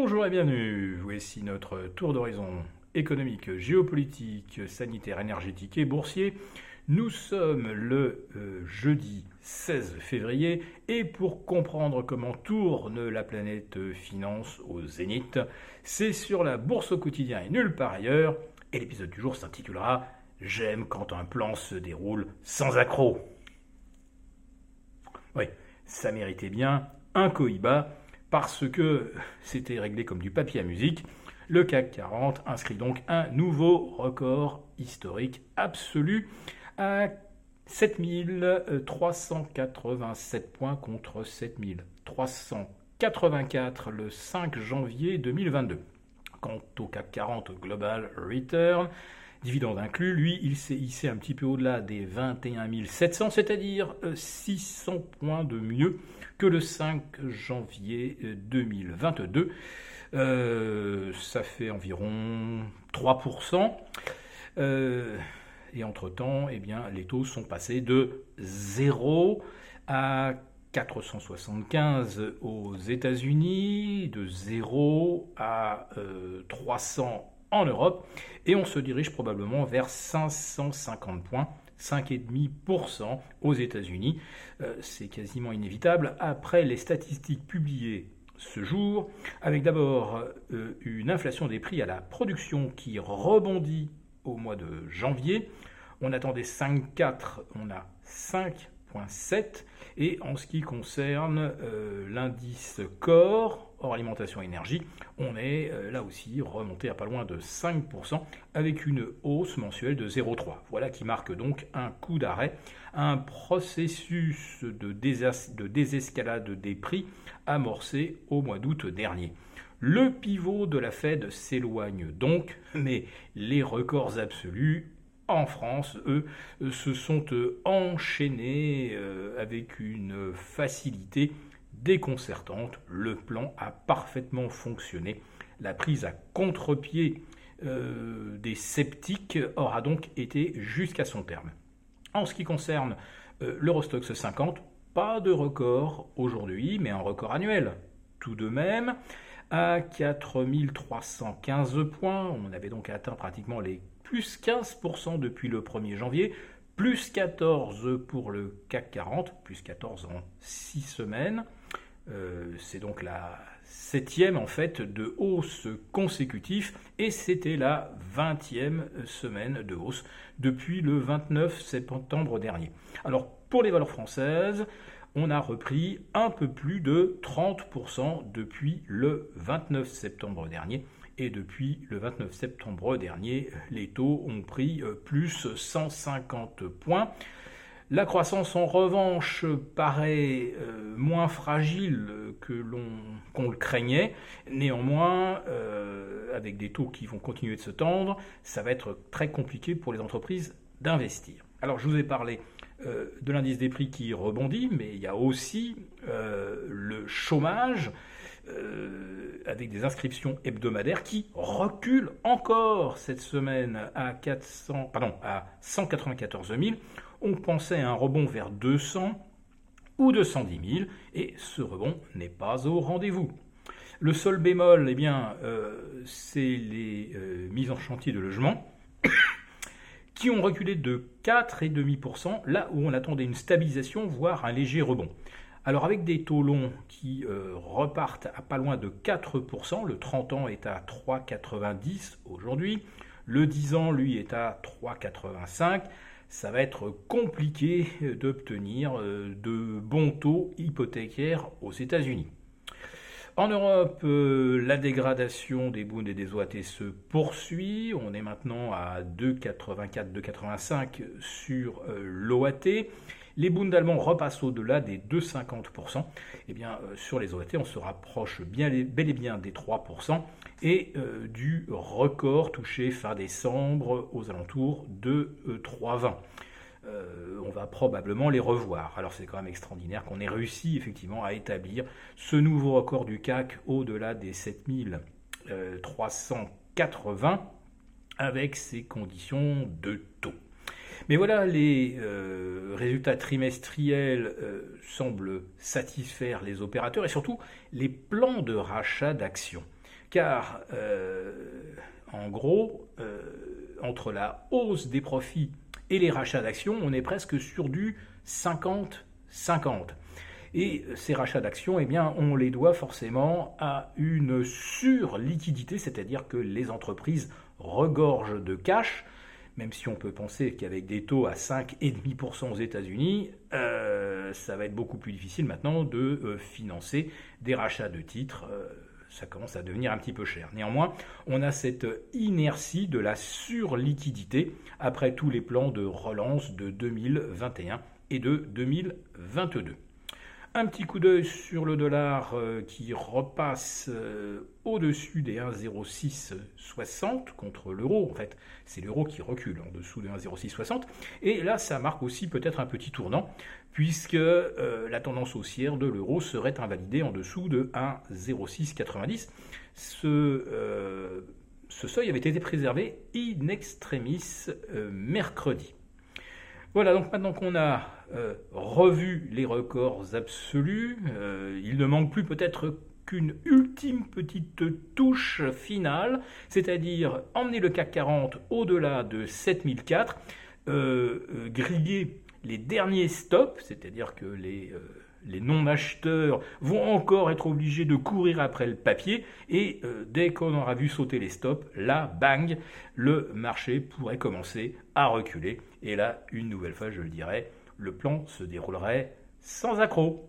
Bonjour et bienvenue. Voici notre tour d'horizon économique, géopolitique, sanitaire, énergétique et boursier. Nous sommes le euh, jeudi 16 février et pour comprendre comment tourne la planète finance au zénith, c'est sur la bourse au quotidien et nulle part ailleurs. Et l'épisode du jour s'intitulera J'aime quand un plan se déroule sans accroc. Oui, ça méritait bien un coïba parce que c'était réglé comme du papier à musique. Le CAC 40 inscrit donc un nouveau record historique absolu à 7387 points contre 7384 le 5 janvier 2022. Quant au CAC 40 Global Return, dividende inclus, lui, il s'est hissé un petit peu au-delà des 21 700, c'est-à-dire 600 euh, points de mieux que le 5 janvier 2022. Euh, euh, ça fait environ 3%. et entre-temps, eh bien, les taux sont passés de 0 à 475 aux États-Unis, de 0 à 300 en Europe, et on se dirige probablement vers 550 points. 5,5% aux États-Unis. Euh, c'est quasiment inévitable. Après les statistiques publiées ce jour, avec d'abord euh, une inflation des prix à la production qui rebondit au mois de janvier. On attendait 5,4, on a 5,7. Et en ce qui concerne euh, l'indice corps, hors alimentation énergie, on est euh, là aussi remonté à pas loin de 5% avec une hausse mensuelle de 0,3. Voilà qui marque donc un coup d'arrêt, un processus de désescalade des prix amorcé au mois d'août dernier. Le pivot de la Fed s'éloigne donc, mais les records absolus en France, eux, se sont euh, enchaînés euh, avec une facilité déconcertante. Le plan a parfaitement fonctionné. La prise à contre-pied euh, des sceptiques aura donc été jusqu'à son terme. En ce qui concerne euh, l'Eurostox 50, pas de record aujourd'hui, mais un record annuel. Tout de même, à 4315 points, on avait donc atteint pratiquement les plus 15% depuis le 1er janvier, plus 14 pour le CAC 40, plus 14 en 6 semaines. Euh, c'est donc la septième en fait de hausse consécutive et c'était la vingtième semaine de hausse depuis le 29 septembre dernier. Alors pour les valeurs françaises, on a repris un peu plus de 30% depuis le 29 septembre dernier. Et depuis le 29 septembre dernier, les taux ont pris euh, plus 150 points. La croissance, en revanche, paraît euh, moins fragile que l'on qu'on le craignait. Néanmoins, euh, avec des taux qui vont continuer de se tendre, ça va être très compliqué pour les entreprises d'investir. Alors, je vous ai parlé de l'indice des prix qui rebondit, mais il y a aussi le chômage avec des inscriptions hebdomadaires qui reculent encore cette semaine à 400, pardon, à 194 000 on pensait à un rebond vers 200 ou 210 000, et ce rebond n'est pas au rendez-vous. Le seul bémol, eh bien, euh, c'est les euh, mises en chantier de logement qui ont reculé de 4,5%, là où on attendait une stabilisation, voire un léger rebond. Alors avec des taux longs qui euh, repartent à pas loin de 4%, le 30 ans est à 3,90 aujourd'hui, le 10 ans, lui, est à 3,85 ça va être compliqué d'obtenir euh, de bons taux hypothécaires aux États-Unis. En Europe, euh, la dégradation des Bunds et des OAT se poursuit. On est maintenant à 2,84, 2,85 sur euh, l'OAT. Les Bunds allemands repassent au-delà des 2,50%. Eh bien, sur les OAT, on se rapproche bien, bel et bien des 3% et euh, du record touché fin décembre aux alentours de 3,20. Euh, euh, on va probablement les revoir. Alors c'est quand même extraordinaire qu'on ait réussi effectivement à établir ce nouveau record du CAC au-delà des 7380 avec ces conditions de taux. Mais voilà, les résultats trimestriels semblent satisfaire les opérateurs et surtout les plans de rachat d'actions. car en gros, entre la hausse des profits et les rachats d'actions, on est presque sur du 50-50. Et ces rachats d'actions, eh bien, on les doit forcément à une surliquidité, c'est-à-dire que les entreprises regorgent de cash, même si on peut penser qu'avec des taux à 5,5% aux États-Unis, euh, ça va être beaucoup plus difficile maintenant de euh, financer des rachats de titres. Euh, ça commence à devenir un petit peu cher. Néanmoins, on a cette inertie de la surliquidité après tous les plans de relance de 2021 et de 2022. Un petit coup d'œil sur le dollar euh, qui repasse euh, au-dessus des 1,0660 contre l'euro. En fait, c'est l'euro qui recule en dessous de 1,0660. Et là, ça marque aussi peut-être un petit tournant, puisque euh, la tendance haussière de l'euro serait invalidée en dessous de 1,0690. Ce, ce seuil avait été préservé in extremis mercredi. Voilà, donc maintenant qu'on a euh, revu les records absolus, euh, il ne manque plus peut-être qu'une ultime petite touche finale, c'est-à-dire emmener le CAC 40 au-delà de 7004, euh, griller les derniers stops, c'est-à-dire que les non-acheteurs vont encore être obligés de courir après le papier et dès qu'on aura vu sauter les stops, là, bang, le marché pourrait commencer à reculer. Et là, une nouvelle fois, je le dirais, le plan se déroulerait sans accroc.